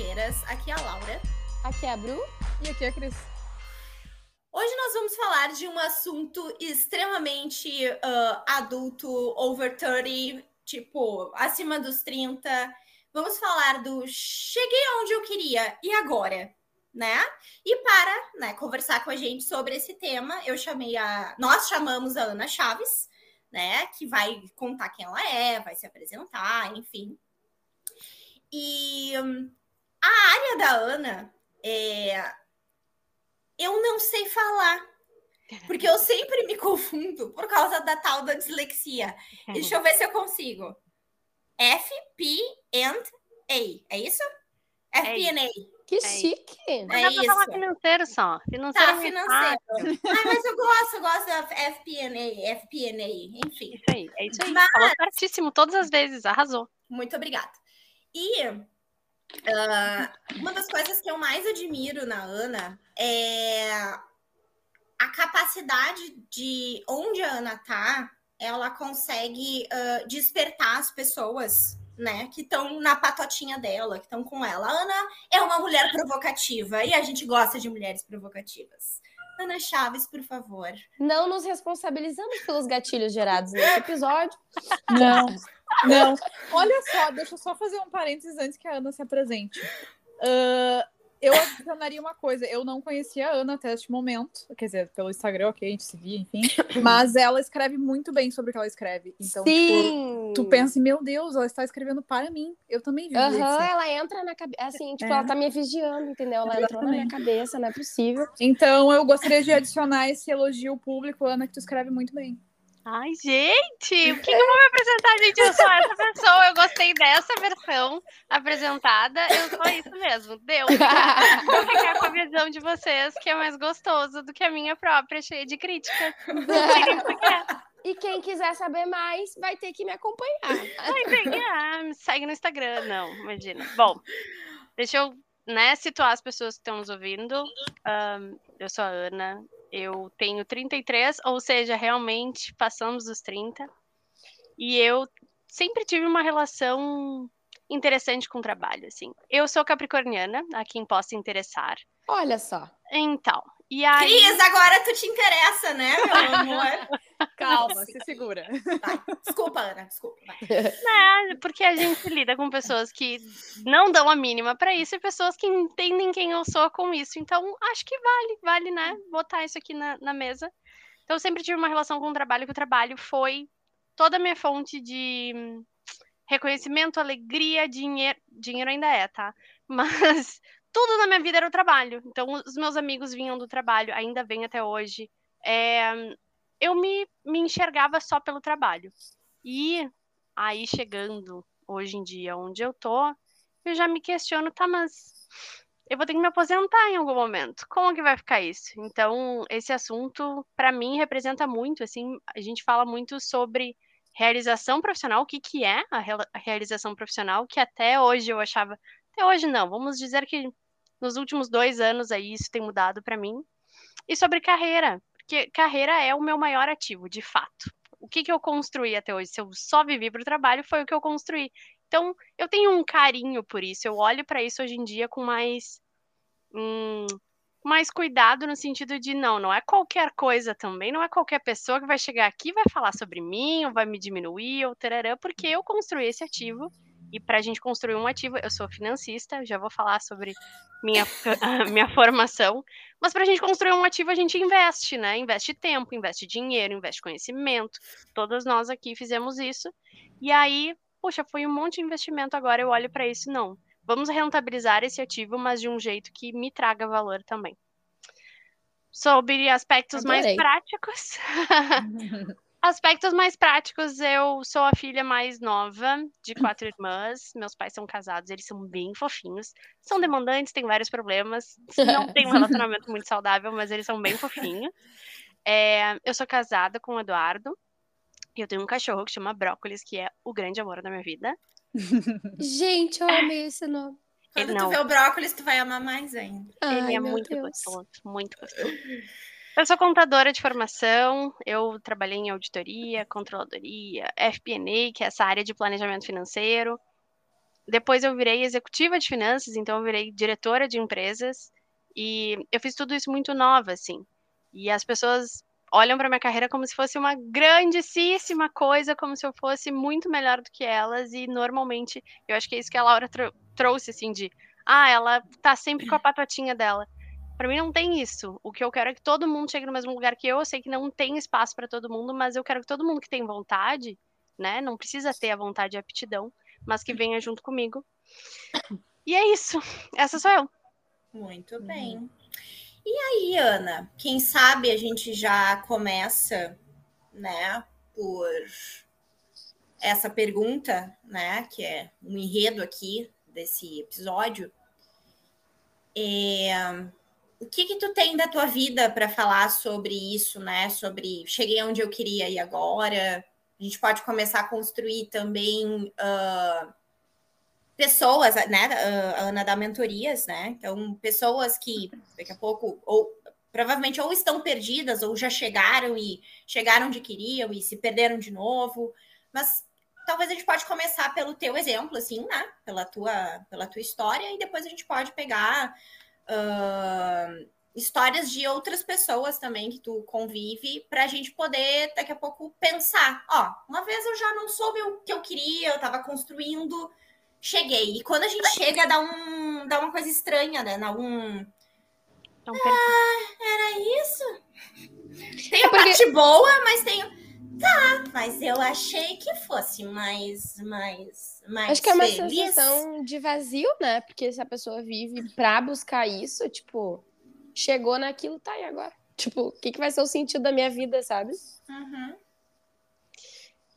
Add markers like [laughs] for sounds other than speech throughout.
blogueiras. Aqui é a Laura. Aqui é a Bru. E aqui é a Cris. Hoje nós vamos falar de um assunto extremamente uh, adulto, over 30, tipo, acima dos 30. Vamos falar do cheguei onde eu queria e agora, né? E para né, conversar com a gente sobre esse tema, eu chamei a. Nós chamamos a Ana Chaves, né? Que vai contar quem ela é, vai se apresentar, enfim. E hum, a área da Ana é. Eu não sei falar. Porque eu sempre me confundo por causa da tal da dislexia. Deixa eu ver se eu consigo. F, P, and A. É isso? F, P, and A. Que É chique. É Dá pra falar isso. financeiro só. Financeiro Tá, é financeiro. [laughs] Ah, mas eu gosto, eu gosto da FPNA, FPNA, enfim. Isso aí, é isso aí. Mas- Falou certíssimo todas as vezes, arrasou. Muito obrigada. E ah, uma das coisas que eu mais admiro na Ana é a capacidade de onde a Ana tá, ela consegue ah, despertar as pessoas, né, que estão na patotinha dela, que estão com ela. A Ana é uma mulher provocativa e a gente gosta de mulheres provocativas. Ana Chaves, por favor. Não nos responsabilizamos pelos gatilhos gerados nesse episódio. Não, não. Olha só, deixa eu só fazer um parênteses antes que a Ana se apresente. Ah, eu adicionaria uma coisa. Eu não conhecia a Ana até este momento. Quer dizer, pelo Instagram, ok, a gente se via, enfim. Mas ela escreve muito bem sobre o que ela escreve. Então, tipo, Sim. tu pensa, meu Deus, ela está escrevendo para mim. Eu também vivo Aham, isso. ela entra na cabeça. Assim, tipo, É. ela tá me vigiando, entendeu? Ela entrou na minha Exatamente. cabeça, não é possível. Então, eu gostaria de adicionar esse elogio público, Ana, que tu escreve muito bem. Ai, gente, o que, que eu vou me apresentar, gente? Eu sou essa pessoa, eu gostei dessa versão apresentada, eu sou isso mesmo, deu. [laughs] Vou ficar com a visão de vocês, que é mais gostoso do que a minha própria, cheia de por quê. E quem quiser saber mais, vai ter que me acompanhar. Ai, bem, ah, me segue no Instagram, não, imagina. Bom, deixa eu né, situar as pessoas que estão nos ouvindo. Ahn, eu sou a Ana, eu tenho 33, ou seja, realmente passamos dos 30. E eu sempre tive uma relação interessante com o trabalho, assim. Eu sou capricorniana, a quem possa interessar. Olha só. Então, e aí... Cris, agora tu te interessa, né, meu amor? [laughs] Calma, se segura. Vai. Desculpa, Ana, desculpa. vai. [laughs] É, porque a gente lida com pessoas que não dão a mínima pra isso e pessoas que entendem quem eu sou com isso. Então, acho que vale, vale, né? Botar isso aqui na, na mesa. Então, eu sempre tive uma relação com o trabalho, que o trabalho foi toda a minha fonte de reconhecimento, alegria, dinheiro. Dinheiro ainda é, tá? Mas tudo na minha vida era o trabalho. Então, os meus amigos vinham do trabalho, ainda vêm até hoje. É, eu me, me enxergava só pelo trabalho. E aí, chegando hoje em dia onde eu tô, eu já me questiono, tá, mas eu vou ter que me aposentar em algum momento. Como que vai ficar isso? Então, esse assunto, para mim, representa muito, assim, a gente fala muito sobre realização profissional, o que que é a realização profissional, que até hoje eu achava, hoje não, vamos dizer que nos últimos dois anos aí isso tem mudado para mim. E sobre carreira, porque carreira é o meu maior ativo, de fato. O que, que eu construí até hoje? Se eu só vivi para o trabalho, foi o que eu construí. Então, eu tenho um carinho por isso. Eu olho para isso hoje em dia com mais, hum, mais cuidado no sentido de não, não é qualquer coisa também, não é qualquer pessoa que vai chegar aqui vai falar sobre mim, ou vai me diminuir, ou porque eu construí esse ativo. E para a gente construir um ativo, eu sou financista, já vou falar sobre minha, [laughs] minha formação. Mas para a gente construir um ativo, a gente investe, né? Investe tempo, investe dinheiro, investe conhecimento. Todas nós aqui fizemos isso. E aí, puxa, foi um monte de investimento. Agora eu olho para isso, não. Vamos rentabilizar esse ativo, mas de um jeito que me traga valor também. Sobre aspectos mais Adorei. práticos. [laughs] Aspectos mais práticos, eu sou a filha mais nova de quatro irmãs. Meus pais são casados, eles são bem fofinhos. São demandantes, têm vários problemas. Não tem um relacionamento muito saudável, mas eles são bem fofinhos. É, eu sou casada com o Eduardo. E eu tenho um cachorro que chama Brócolis, que é o grande amor da minha vida. Gente, eu amei esse nome. Quando Ele tu não. vê o brócolis, tu vai amar mais ainda. Ele Ai, é meu muito Deus. gostoso, muito gostoso. Eu sou contadora de formação, eu trabalhei em auditoria, controladoria, FP&A, que é essa área de planejamento financeiro. depois eu virei executiva de finanças, então eu virei diretora de empresas e eu fiz tudo isso muito nova, assim. E as pessoas olham para minha carreira como se fosse uma grandíssima coisa, como se eu fosse muito melhor do que elas e normalmente, eu acho que é isso que a Laura tro trouxe assim de, ah, ela tá sempre com a patotinha dela. Para mim não tem isso. O que eu quero é que todo mundo chegue no mesmo lugar que eu. Eu sei que não tem espaço para todo mundo, mas eu quero que todo mundo que tem vontade, né, não precisa ter a vontade e a aptidão, mas que venha junto comigo. E é isso. Essa sou eu. Muito bem. E aí, Ana, quem sabe a gente já começa, né, por essa pergunta, né, que é um enredo aqui desse episódio. É, o que que tu tem da tua vida para falar sobre isso, né? Sobre cheguei onde eu queria ir agora. A gente pode começar a construir também uh, pessoas, né, a Ana dá mentorias, né? Então, pessoas que daqui a pouco, ou provavelmente ou estão perdidas, ou já chegaram e chegaram onde queriam e se perderam de novo. Mas talvez a gente pode começar pelo teu exemplo, assim, né? Pela tua, pela tua história, e depois a gente pode pegar uh, histórias de outras pessoas também que tu convive, para a gente poder daqui a pouco pensar. Ó, uma vez eu já não soube o que eu queria, eu estava construindo cheguei. E quando a gente chega, dá, um, dá uma coisa estranha, né? Dá um. Ah, era isso? Tem a porque... parte boa, mas tem. Tá, mas eu achei que fosse mais. mais, mais Acho que é uma feliz. sensação de vazio, né? Porque se a pessoa vive pra buscar isso, tipo, chegou naquilo, tá, e agora? Tipo, o que, que vai ser o sentido da minha vida, sabe? Uhum.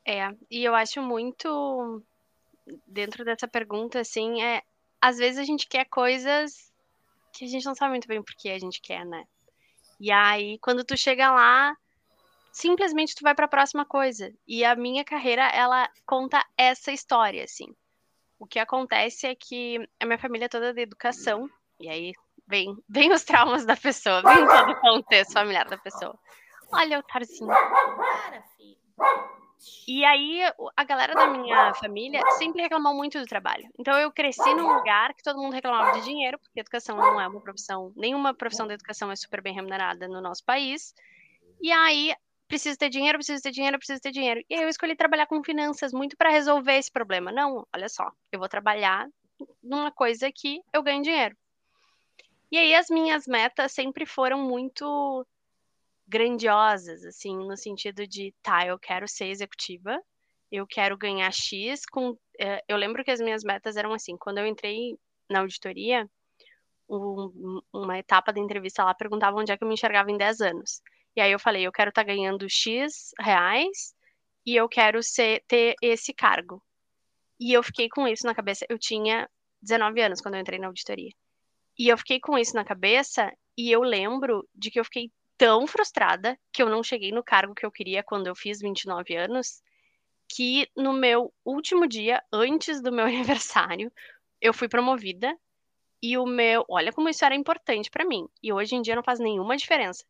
É, e eu acho muito dentro dessa pergunta, assim, é às vezes a gente quer coisas que a gente não sabe muito bem por que a gente quer, né? E aí, quando tu chega lá, simplesmente tu vai para a próxima coisa. E a minha carreira, ela conta essa história, assim. O que acontece é que a minha família é toda de educação, e aí vem, vem os traumas da pessoa, vem todo o contexto familiar da pessoa. Olha o tarzinho. Para, filho. E aí, a galera da minha família sempre reclamou muito do trabalho. Então, eu cresci num lugar que todo mundo reclamava de dinheiro, porque educação não é uma profissão, nenhuma profissão da educação é super bem remunerada no nosso país. E aí, preciso ter dinheiro, preciso ter dinheiro, preciso ter dinheiro. E aí, eu escolhi trabalhar com finanças muito para resolver esse problema. Não, olha só, eu vou trabalhar numa coisa que eu ganho dinheiro. E aí, as minhas metas sempre foram muito grandiosas, assim, no sentido de, tá, eu quero ser executiva, eu quero ganhar X com. É, eu lembro que as minhas metas eram assim, quando eu entrei na auditoria, um, uma etapa da entrevista lá perguntava onde é que eu me enxergava em 10 anos. E aí eu falei, eu quero estar tá ganhando X reais e eu quero ser, ter esse cargo. E eu fiquei com isso na cabeça. Eu tinha 19 anos quando eu entrei na auditoria. E eu fiquei com isso na cabeça e eu lembro de que eu fiquei tão frustrada que eu não cheguei no cargo que eu queria quando eu fiz 29 anos, que no meu último dia, antes do meu [laughs] aniversário, eu fui promovida e o meu, olha como isso era importante para mim. E hoje em dia não faz nenhuma diferença.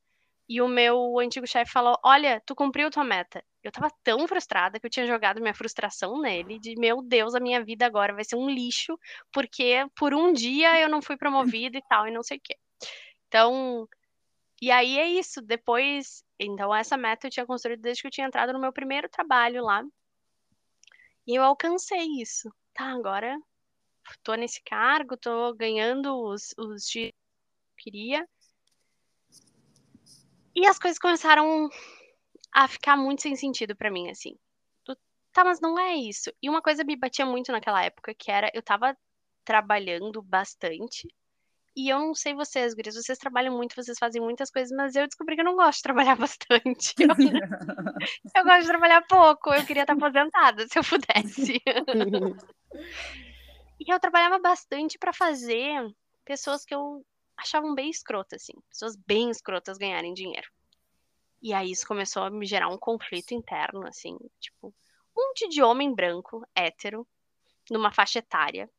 E o meu antigo chefe falou: "Olha, tu cumpriu tua meta". Eu tava tão frustrada que eu tinha jogado minha frustração nele, de meu Deus, a minha vida agora vai ser um lixo, porque por um dia eu não fui promovida e tal, e não sei o quê. Então, e aí é isso. Depois, então, essa meta eu tinha construído desde que eu tinha entrado no meu primeiro trabalho lá. E eu alcancei isso. Tá, agora tô nesse cargo, tô ganhando os, os que eu queria. E as coisas começaram a ficar muito sem sentido para mim, assim. Tá, mas não é isso. E uma coisa me batia muito naquela época, que era, eu tava trabalhando bastante, e eu não sei vocês, gurias, vocês trabalham muito, vocês fazem muitas coisas, mas eu descobri que eu não gosto de trabalhar [laughs] bastante. Eu, [laughs] eu gosto de trabalhar pouco, eu queria estar aposentada se eu pudesse. [laughs] e eu trabalhava bastante para fazer pessoas que eu achavam bem escrotas, assim, pessoas bem escrotas ganharem dinheiro. E aí isso começou a me gerar um conflito interno, assim, tipo, um monte de homem branco, hétero, numa faixa etária,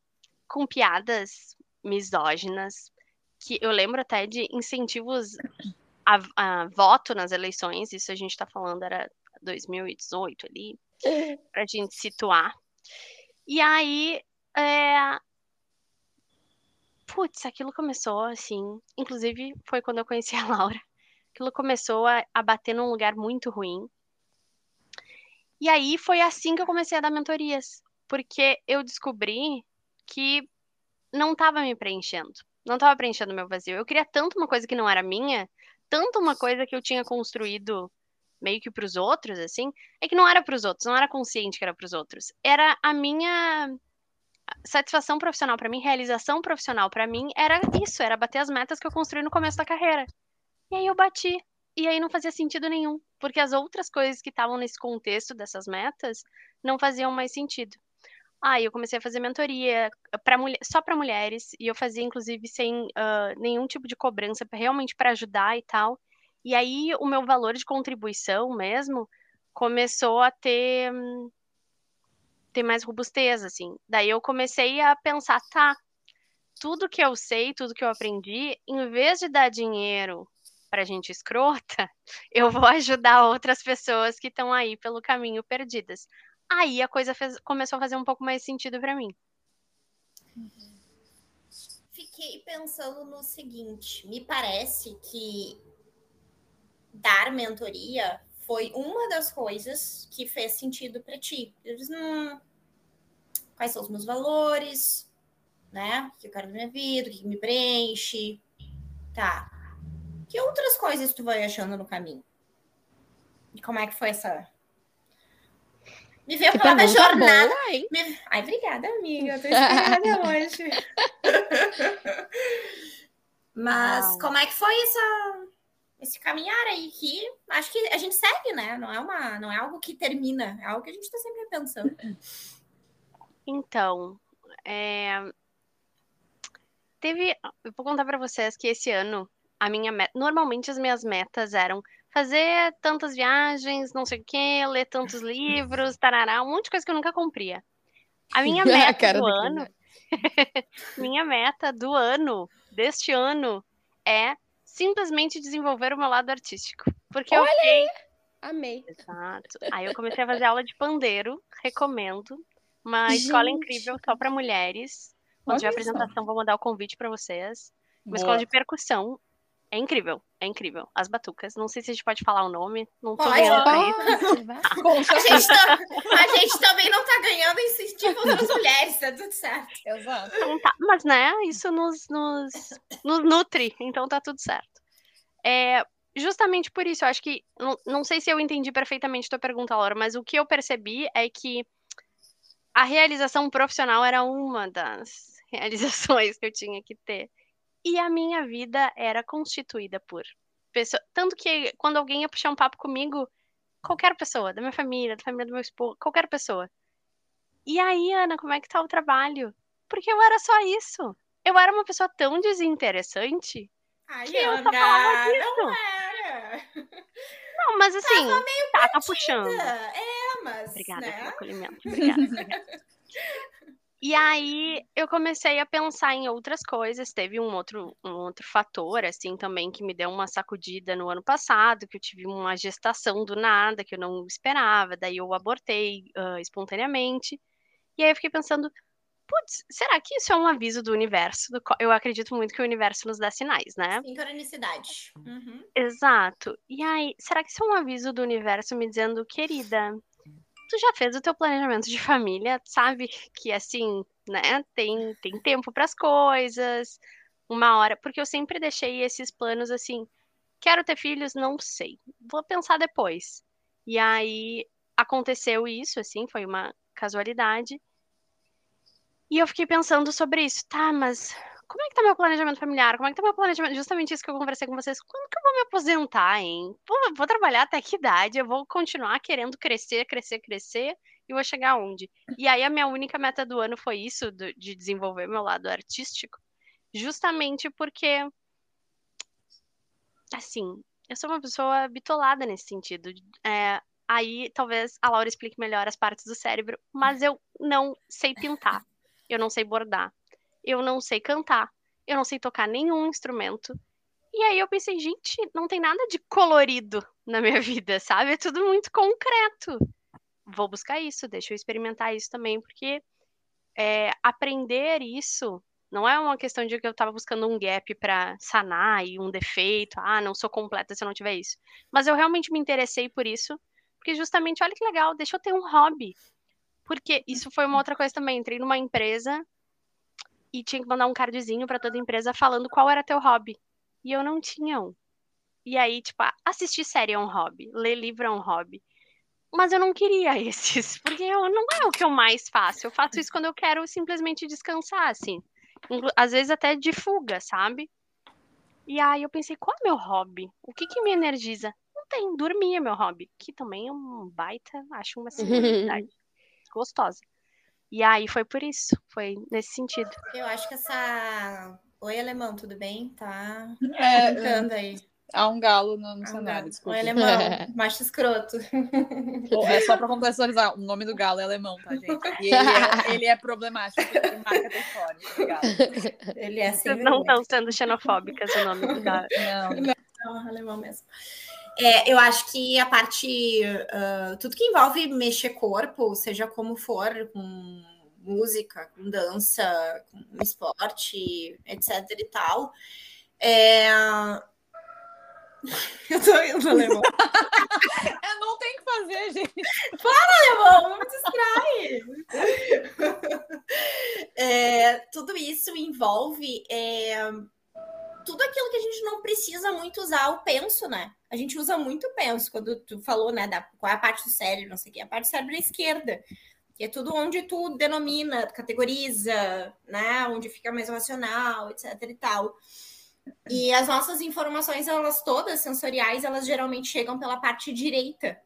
com piadas misóginas, que eu lembro até de incentivos a, a voto nas eleições, isso a gente está falando era 2018 ali, para a gente situar. E aí é... Putz, aquilo começou assim. Inclusive, foi quando eu conheci a [laughs] Laura. Aquilo começou a, a bater num lugar muito ruim. E aí foi assim que eu comecei a dar mentorias. Porque eu descobri que não estava me preenchendo. Não estava preenchendo meu vazio. Eu queria tanto uma coisa que não era minha, tanto uma coisa que eu tinha construído meio que para os outros, assim, é que não era para os outros, não era consciente que era para os outros. Era a minha satisfação profissional para mim, realização profissional para mim, era isso, era bater as metas que eu construí no começo da carreira. E aí eu bati. E aí não fazia sentido nenhum, porque as outras coisas que estavam nesse contexto dessas metas não faziam mais sentido. Aí eu comecei a fazer mentoria para mulher, só para mulheres e eu fazia inclusive sem uh, nenhum tipo de cobrança, realmente para ajudar e tal. E aí o meu valor de contribuição mesmo começou a ter ter mais robustez assim. Daí eu comecei a pensar, tá, tudo que eu sei, tudo que eu aprendi, em vez de dar dinheiro para gente escrota, [laughs] eu vou ajudar outras pessoas que estão aí pelo caminho perdidas. Aí a coisa fez, começou a fazer um pouco mais sentido para mim. Fiquei pensando no seguinte: me parece que dar mentoria foi uma das coisas que fez sentido para ti. Eu disse, hum, quais são os meus valores, né? O que eu quero da minha vida, o que me preenche. Tá. Que outras coisas tu vai achando no caminho? E como é que foi essa me veio a palavra jornada. Boa, hein? Me... Ai, obrigada, amiga. Eu tô [laughs] inspirada hoje. [laughs] Mas como é que foi essa, esse caminhar aí que acho que a gente segue, né? Não é, uma, não é algo que termina, é algo que a gente está sempre pensando. Então, é... teve. Eu vou contar para vocês que esse ano a minha meta. Normalmente as minhas metas eram fazer tantas viagens, não sei o quê, ler tantos [laughs] livros, tarará, um monte de coisa que eu nunca cumpria. A minha [laughs] meta a do ano. [laughs] minha meta do ano, deste ano, é simplesmente desenvolver o meu lado artístico. Porque Olha eu fiquei. Amei. Exato. Aí eu comecei a fazer aula de pandeiro, recomendo. Uma Gente. escola incrível só para mulheres. Quando tiver apresentação, vou mandar o convite para vocês. Uma Boa. escola de percussão é incrível, é incrível. As batucas. Não sei se a gente pode falar o nome. Não tô pode, ganhando pra isso. a, gente tá, a gente também não tá ganhando incentivo das mulheres, tá tudo certo. Exato. Então tá, mas né, isso nos, nos, nos nutre, então tá tudo certo. É, justamente por isso, eu acho que. Não, não sei se eu entendi perfeitamente a tua pergunta, Laura, mas o que eu percebi é que a realização profissional era uma das realizações que eu tinha que ter. E a minha vida era constituída por pessoas. Tanto que quando alguém ia puxar um papo comigo, qualquer pessoa, da minha família, da família do meu esposo, qualquer pessoa. E aí, Ana, como é que tá o trabalho? Porque eu era só isso. Eu era uma pessoa tão desinteressante Ai, que eu só falava disso. Não era. Não, mas assim, tá, tá puxando. É, mas. Obrigada né? pelo acolhimento. Obrigada. obrigada. [laughs] E aí eu comecei a pensar em outras coisas. Teve um outro, um outro fator, assim, também, que me deu uma sacudida no ano passado, que eu tive uma gestação do nada, que eu não esperava, daí eu abortei uh, espontaneamente. E aí eu fiquei pensando, putz, será que isso é um aviso do universo? Do eu acredito muito que o universo nos dá sinais, né? Sincronicidade. Uhum. Exato. E aí, será que isso é um aviso do universo me dizendo, querida, tu já fez o teu planejamento de família, sabe que assim, né, tem, tem tempo para as coisas, uma hora, porque eu sempre deixei esses planos assim, quero ter filhos, não sei, vou pensar depois. E aí aconteceu isso, assim, foi uma casualidade. E eu fiquei pensando sobre isso, tá, mas como é que tá meu planejamento familiar? Como é que tá meu planejamento? Justamente isso que eu conversei com vocês. Quando que eu vou me aposentar, hein? Vou, vou trabalhar até que idade? Eu vou continuar querendo crescer, crescer, crescer e vou chegar aonde? E aí a minha única meta do ano foi isso, de desenvolver meu lado artístico. Justamente porque, assim, eu sou uma pessoa bitolada nesse sentido. É, aí talvez a Laura explique melhor as partes do cérebro, mas eu não sei pintar. Eu não sei bordar eu não sei cantar, eu não sei tocar nenhum instrumento. E aí eu pensei, gente, não tem nada de colorido na minha [laughs] vida, sabe? É tudo muito concreto. Vou buscar isso, deixa eu experimentar isso também, porque é, aprender isso não é uma questão de que eu estava buscando um gap para sanar e um defeito, ah, não sou completa se eu não tiver isso. Mas eu realmente me interessei por isso, porque justamente, olha que legal, deixa eu ter um hobby. Porque isso foi uma outra coisa também. Entrei numa empresa e tinha que mandar um cardzinho para toda a empresa falando qual era teu hobby. E eu não tinha um. E aí, tipo, assistir série é um hobby, ler livro é um hobby. Mas eu não queria [laughs] esses, porque eu, não é o que eu mais faço. Eu faço isso quando eu quero simplesmente descansar, assim. Às vezes até de fuga, sabe? E aí eu pensei, qual é meu hobby? O que que me energiza? Não tem, dormir é meu hobby. Que também é um baita, acho uma [laughs] singularidade gostosa. E aí foi por isso, foi nesse sentido. Eu acho que essa. Oi, alemão, tudo bem? Tá é, brincando aí. Há um galo no, no cenário, um desculpa. Oi, alemão, [laughs] macho escroto. É só pra contextualizar, o nome do galo é alemão, tá, gente? E ele é, [laughs] ele é problemático, ele marca território. Ele é assim. Não estão sendo xenofóbicas o nome do galo. Não, não, não alemão mesmo. É, eu acho que a parte. Uh, tudo que envolve mexer corpo, seja como for, com música, com dança, com esporte, etc e tal. É... [laughs] Eu tô indo, Alemão. [laughs] é, não tem que fazer, gente. Para, Alemão, não me distrai. [laughs] É, tudo isso envolve é, tudo aquilo que a gente não precisa muito usar o penso, né? A gente usa muito penso, quando tu falou, né, da, qual é a parte do cérebro, não sei o quê. A parte do cérebro é esquerda, que é tudo onde tu denomina, categoriza, né, onde fica mais racional, etc e tal. E as nossas informações, elas todas sensoriais, elas geralmente chegam pela parte direita.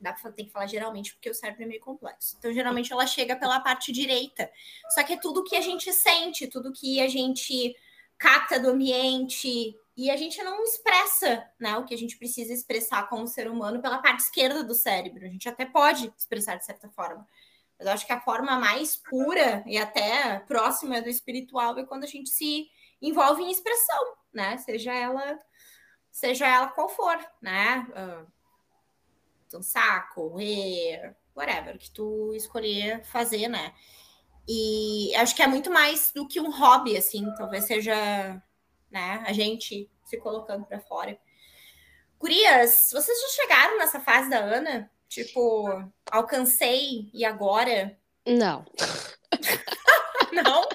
Dá pra ter que falar geralmente, porque o cérebro é meio complexo. Então, geralmente, ela chega pela parte direita. Só que é tudo que a gente sente, tudo que a gente capta do ambiente, e a gente não expressa né, o que a gente precisa expressar como ser humano pela parte esquerda do cérebro. A gente até pode expressar de certa forma. Mas eu acho que a forma mais pura e até próxima do espiritual é quando a gente se envolve em expressão, né? Seja ela, seja ela qual for, né? Dançar, correr, whatever, que tu escolher fazer, né? E acho que é muito mais do que um hobby, assim, talvez seja né? A gente se colocando para fora. Gurias, vocês já chegaram nessa fase da Ana? Tipo, alcancei e agora? Não. [laughs] Não?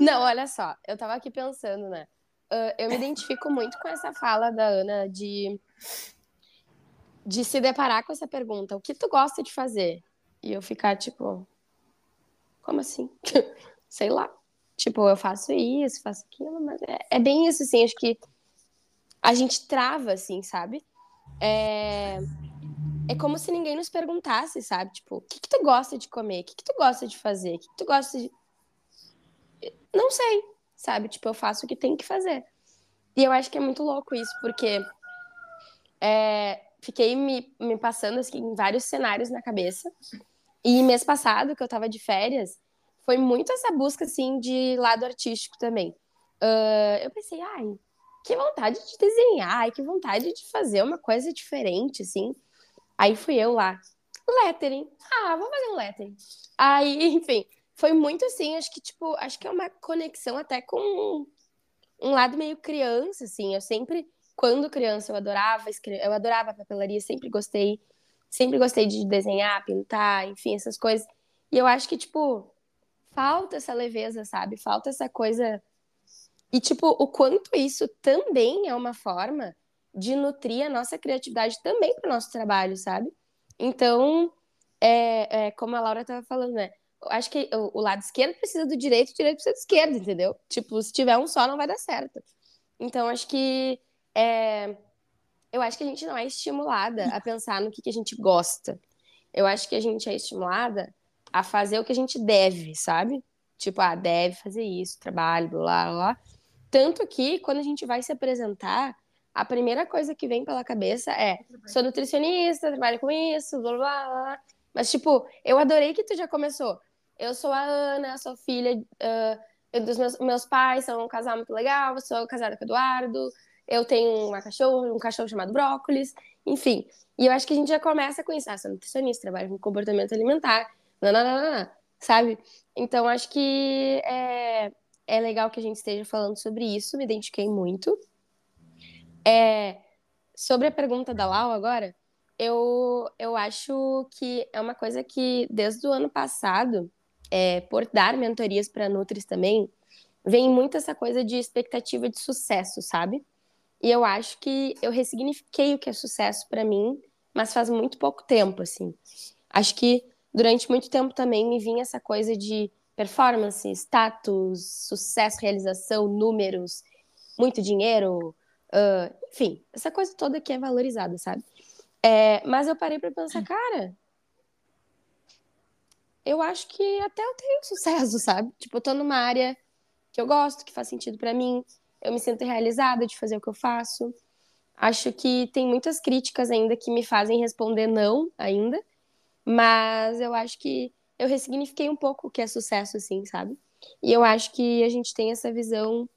Não, olha só, eu tava aqui pensando, né? Uh, eu me identifico muito com essa fala da Ana de, de se deparar com essa pergunta: o que tu gosta de fazer? E eu ficar tipo, como assim? [laughs] Sei lá. Tipo, eu faço isso, faço aquilo, mas é, é bem isso, assim, acho que a gente trava, assim, sabe? É, é como se ninguém nos perguntasse, sabe? Tipo, o que, que tu gosta de comer? O que, que tu gosta de fazer? O que, que tu gosta de. Não sei, sabe? Tipo, eu faço o que tem que fazer. E eu acho que é muito louco isso, porque é, fiquei me, me passando assim, em vários cenários na cabeça. E mês passado, que eu tava de férias, foi muito essa busca, assim, de lado artístico também. Uh, eu pensei, ai, que vontade de desenhar, ai, que vontade de fazer uma coisa diferente, assim. Aí fui eu lá, lettering. Ah, vou fazer um lettering. Aí, [laughs] enfim, foi muito assim, acho que, tipo, acho que é uma conexão até com um lado meio criança, assim. Eu sempre, quando criança, eu adorava escrever, eu adorava papelaria, sempre gostei, sempre gostei de desenhar, pintar, enfim, essas coisas. E eu acho que, tipo, falta essa leveza, sabe? Falta essa coisa. E, tipo, o quanto isso também é uma forma de nutrir a nossa criatividade também para o nosso trabalho, sabe? Então, é, é, como a Laura estava falando, né? Acho que o, o, lado esquerdo precisa do direito, o direito precisa do esquerdo, entendeu? Tipo, se tiver um só, não vai dar certo. Então, acho que. É, eu acho que a gente não é estimulada a pensar no que, que a gente gosta. Eu acho que a gente é estimulada a fazer o que a gente deve, sabe? Tipo, ah, deve fazer isso, trabalho, blá, blá, blá. Tanto que, quando a gente vai se apresentar, a primeira coisa que vem pela cabeça é: sou nutricionista, trabalho com isso, blá, blá, blá. Mas, tipo, eu adorei que tu já começou. Eu sou a Ana, sou filha uh, dos meus, meus pais, são um casal muito legal, sou casada com o Eduardo, eu tenho uma cachorro, um cachorro chamado Brócolis, enfim. E eu acho que a gente já começa com isso. Ah, sou nutricionista, trabalho com comportamento alimentar. Não. sabe? Então, acho que é, é legal que a gente esteja falando sobre isso, me identifiquei muito. É, sobre a pergunta da Lau agora, eu, eu acho que é uma coisa que, desde o ano passado, é, por dar mentorias para Nutris também, vem muito essa coisa de expectativa de sucesso, sabe? E eu acho que eu ressignifiquei o que é sucesso para mim, mas faz muito pouco tempo, assim. Acho que durante muito tempo também me vinha essa coisa de performance, status, sucesso, realização, números, muito dinheiro, uh, enfim, essa coisa toda que é valorizada, sabe? É, mas eu parei para pensar, cara, eu acho que até eu tenho [laughs] sucesso, sabe? Tipo, eu tô numa área que eu gosto, que faz sentido para mim, eu me sinto realizada de fazer o que eu faço. Acho que tem muitas críticas ainda que me fazem responder não ainda, mas eu acho que eu ressignifiquei um pouco o que é sucesso, assim, sabe? E eu acho que a gente tem essa visão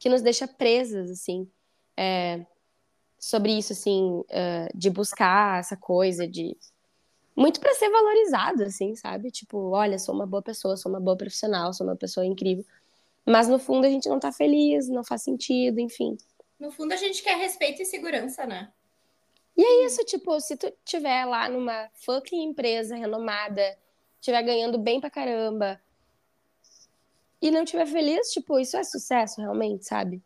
que nos deixa presas, assim, é, sobre isso, assim, uh, de buscar essa coisa de. Muito para ser valorizado, assim, sabe? Tipo, olha, sou uma boa pessoa, sou uma boa profissional, sou uma pessoa incrível. Mas no fundo a gente não tá feliz, não faz sentido, enfim. No fundo a gente quer respeito e segurança, né? E é isso, tipo, se tu tiver lá numa fucking empresa renomada, tiver ganhando bem pra caramba, e não tiver feliz, tipo, isso é sucesso realmente, sabe?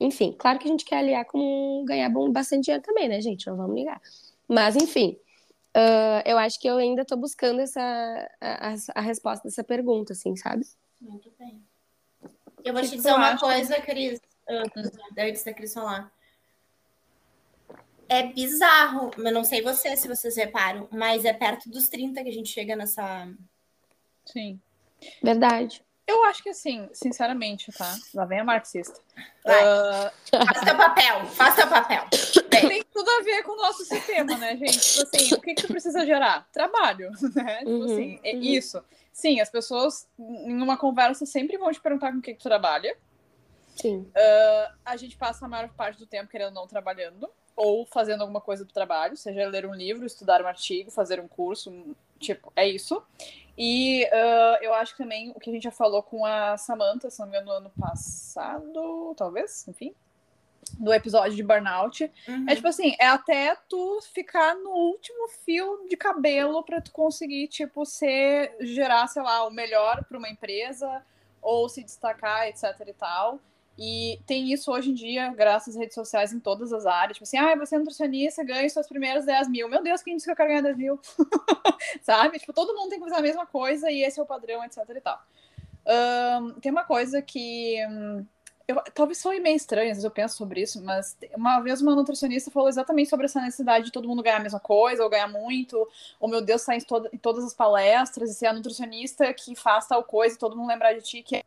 Enfim, claro que a gente quer aliar com ganhar bom, bastante dinheiro também, né, gente? Não vamos ligar. Mas, enfim, uh, eu acho que eu ainda tô buscando essa, a, a, resposta dessa pergunta, assim, sabe? Muito bem. Eu vou que te dizer uma coisa, Cris, antes da Cris falar. É bizarro, eu não sei você se vocês reparam, mas é perto dos 30 que a gente chega nessa. Sim. Verdade. Eu acho que assim, sinceramente, tá? Lá vem a marxista. Uh... Faça teu papel, faça teu papel. Bem. Tem tudo a ver com o nosso sistema, né, gente? Tipo assim, o que, que tu precisa gerar? Trabalho, [laughs] né? Tipo uhum, assim, é uhum. isso. Sim, as pessoas, em uma conversa, sempre vão te perguntar com o que, que tu trabalha. Sim. Uh, a gente passa a maior parte do tempo querendo não trabalhando, ou fazendo alguma coisa do trabalho, seja ler um livro, estudar um artigo, fazer um curso, tipo, é isso. E uh, eu acho que também o que a gente já falou com a Samantha, se não me engano, no ano passado, talvez, enfim, do episódio de burnout. Uhum. É tipo assim, é até tu ficar no último fio de cabelo para tu conseguir, tipo, ser, gerar, sei lá, o melhor para uma empresa ou se destacar, etc e tal. E tem isso hoje em dia, graças às redes sociais, em todas as áreas. Tipo assim, ah, você é nutricionista, ganha suas primeiras 10 mil. Meu Deus, quem disse que eu quero ganhar 10 mil? [laughs] Sabe? Tipo, todo mundo tem que fazer a mesma coisa e esse é o padrão, etc e tal. Um, tem uma coisa que... Eu, talvez soe meio estranho, às vezes eu penso sobre isso, mas uma vez uma nutricionista falou exatamente sobre essa necessidade de todo mundo ganhar a mesma coisa, ou ganhar muito, ou meu Deus, sair em, em todas as palestras e ser a nutricionista que faz tal coisa e todo mundo lembrar de ti, que é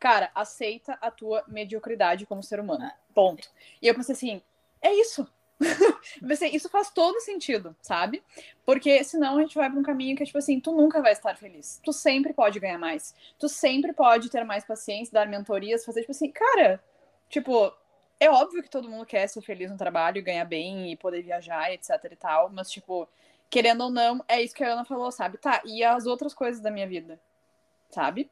cara, aceita a tua mediocridade como ser humano. Ponto. E eu pensei assim, é isso. [laughs] pensei, isso faz todo sentido, sabe? Porque senão a gente vai para um caminho que é tipo assim, tu nunca vai estar feliz. Tu sempre pode ganhar mais. Tu sempre pode ter mais paciência, dar mentorias, fazer tipo assim, cara, tipo, é óbvio que todo mundo quer ser feliz no trabalho, ganhar bem e poder viajar, etc e tal, mas tipo, querendo ou não, é isso que a Ana falou, sabe? Tá, e as outras coisas da minha vida, sabe?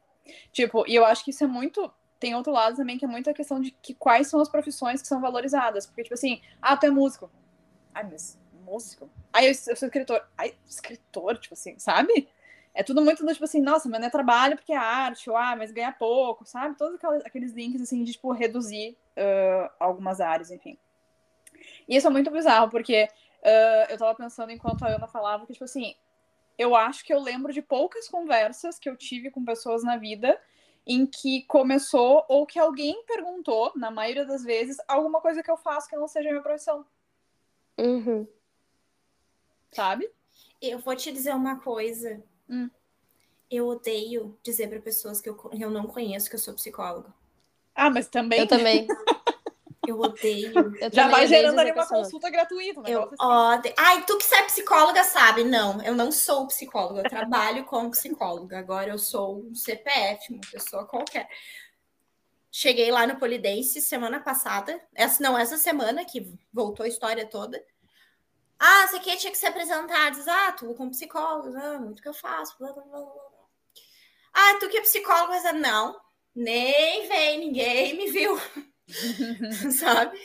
Tipo, e eu acho que isso é muito. Tem outro lado também que é muito a questão de que quais são as profissões que são valorizadas. Porque, tipo assim, ah, tu é músico. Ai, mas músico? Aí eu, eu sou escritor. Ai, escritor, tipo assim, sabe? É tudo muito do tipo assim, nossa, mas não é trabalho porque é arte, ou ah, mas ganha pouco, sabe? Todos aqueles, aqueles links assim de tipo reduzir uh, algumas áreas, enfim. E isso é muito bizarro, porque uh, eu tava pensando enquanto a Ana falava que, tipo assim, eu acho que eu lembro de poucas conversas que eu tive com pessoas na vida em que começou ou que alguém perguntou, na maioria das vezes, alguma coisa que eu faço que não seja minha profissão. Uhum. Sabe? Eu vou te dizer uma coisa. Hum. Eu odeio dizer para pessoas que eu, eu não conheço que eu sou psicóloga. Ah, mas também. Eu também. [laughs] Eu odeio. Eu Já vai gerando ali uma consulta gratuita. Um eu assim. odeio. Ai, tu que é psicóloga sabe. Não, eu não sou psicóloga. Eu trabalho como psicóloga. Agora eu sou um CPF, uma pessoa qualquer. Cheguei lá no Polidense semana passada. Essa, não, essa semana que voltou a história toda. Ah, você aqui tinha que se apresentar. Diz, ah, tu como psicóloga, ah, muito que eu faço. Blá, blá, blá, blá. Ah, tu que é psicóloga, não, nem vem, ninguém me viu. [laughs] Sabe?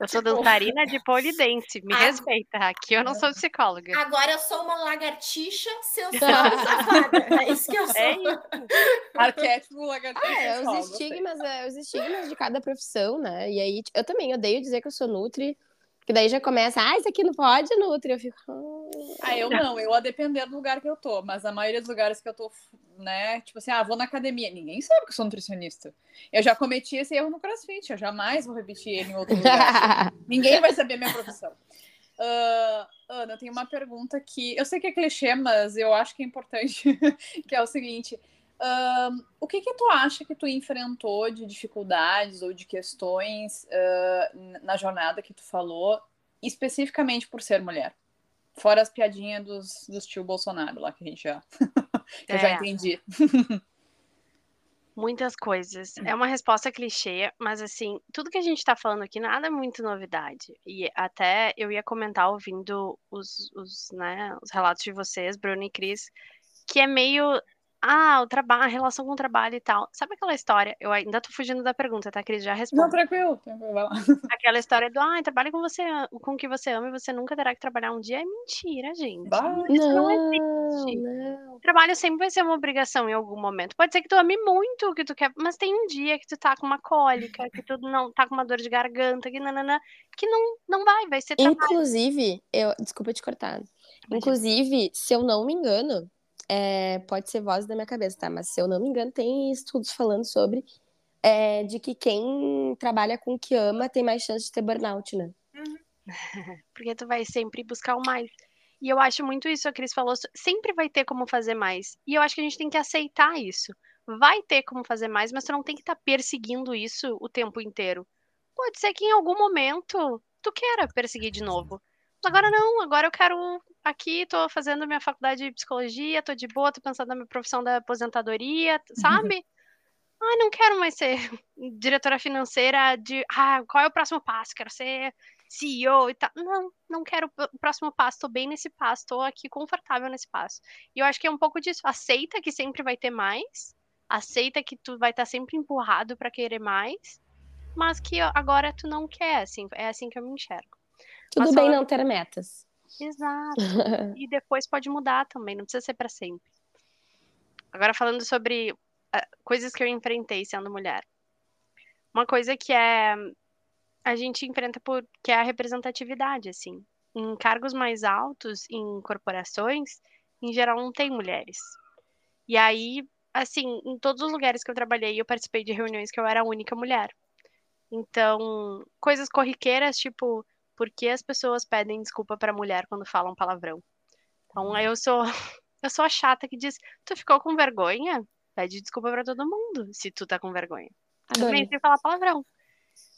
Eu sou dançarina de polidense, me Ah. respeita. Aqui eu não sou psicóloga. Agora eu sou uma lagartixa [laughs] sensual safada. É isso que eu sou. É. Arquétipo lagartixa. Ah, é, os estigmas, é, os estigmas de cada profissão, né? E aí, eu também odeio dizer que eu sou Nutri, porque daí já começa, ah, isso aqui não pode, Nutri. Eu fico. "Ah". Ah, eu não, eu a depender do lugar que eu tô, mas a maioria dos lugares que eu tô, né, tipo assim, ah, vou na academia, ninguém sabe que eu sou nutricionista. Eu já cometi esse erro no CrossFit, eu jamais vou repetir ele em outro lugar. [laughs] ninguém vai saber minha profissão. Ah, Ana, eu tenho uma pergunta que eu sei que é clichê, mas eu acho que é importante, [laughs] que é o seguinte. O que que tu acha que tu enfrentou de dificuldades ou de questões ah, na jornada que tu falou, especificamente por ser mulher? Fora as piadinhas dos, dos tio Bolsonaro lá, que a gente já, [laughs] que eu já É. entendi. [laughs] Muitas coisas. É uma resposta clichê, mas assim, tudo que a gente tá falando aqui nada é muito novidade. E até eu ia comentar ouvindo os, os, né, os relatos de vocês, Bruno e Cris, que é meio. Ah, o trabalho, a relação com o trabalho e tal. Sabe aquela história? Eu ainda tô fugindo da pergunta, tá, Cris? Já Não, respondo. tranquilo. tranquilo, vai lá. [laughs] Aquela história do, ah, trabalhe com você, com o que você ama e você nunca terá que trabalhar um dia. É mentira, gente. Bah. Isso não Não, existe. não. O trabalho sempre vai ser uma obrigação em algum momento. Pode ser que tu ame muito o que tu quer, mas tem um dia que tu tá com uma cólica, que tu não tá com uma dor de garganta, que nanana, que não, não vai, vai ser trabalho. Inclusive, eu. Desculpa te cortar. Inclusive, se eu não me engano, é, pode ser voz da minha cabeça, tá? Mas se eu não me engano, tem estudos falando sobre é, de que quem trabalha com o que ama tem mais chance de ter burnout, né? [laughs] Porque tu vai sempre buscar o mais. E eu acho muito isso, a Cris falou, sempre vai ter como fazer mais. E eu acho que a gente tem que aceitar isso. Vai ter como fazer mais, mas tu não tem que estar perseguindo isso o tempo inteiro. Pode ser que em algum momento tu queira perseguir de novo. Agora não, agora eu quero aqui, tô fazendo minha faculdade de psicologia, tô de boa, tô pensando na minha profissão da aposentadoria, [laughs] sabe? Ai, não quero mais ser [laughs] diretora financeira de, ah, qual é o próximo passo? Quero ser CEO e tal. Não, não quero o próximo passo, tô bem nesse passo, tô aqui confortável nesse passo. E eu acho que é um pouco disso, aceita que sempre vai ter mais, aceita que tu vai estar sempre empurrado para querer mais, mas que agora tu não quer, assim, é assim que eu me enxergo. Tudo Mas bem não ter metas. Exato. [laughs] E depois pode mudar também, não precisa ser para sempre. Agora falando sobre ah, coisas que eu enfrentei sendo mulher. Uma coisa que é a gente enfrenta por que é a representatividade, assim. Em cargos mais altos, em corporações, em geral não tem mulheres. E aí, assim, em todos os lugares que eu trabalhei, eu participei de reuniões que eu era a única mulher. Então, coisas corriqueiras, tipo, por que as pessoas pedem desculpa pra mulher quando falam palavrão? Então, eu sou [laughs] eu sou a chata que diz: "Tu ficou com vergonha? Pede desculpa pra todo mundo, se tu tá com vergonha". Também sem falar palavrão.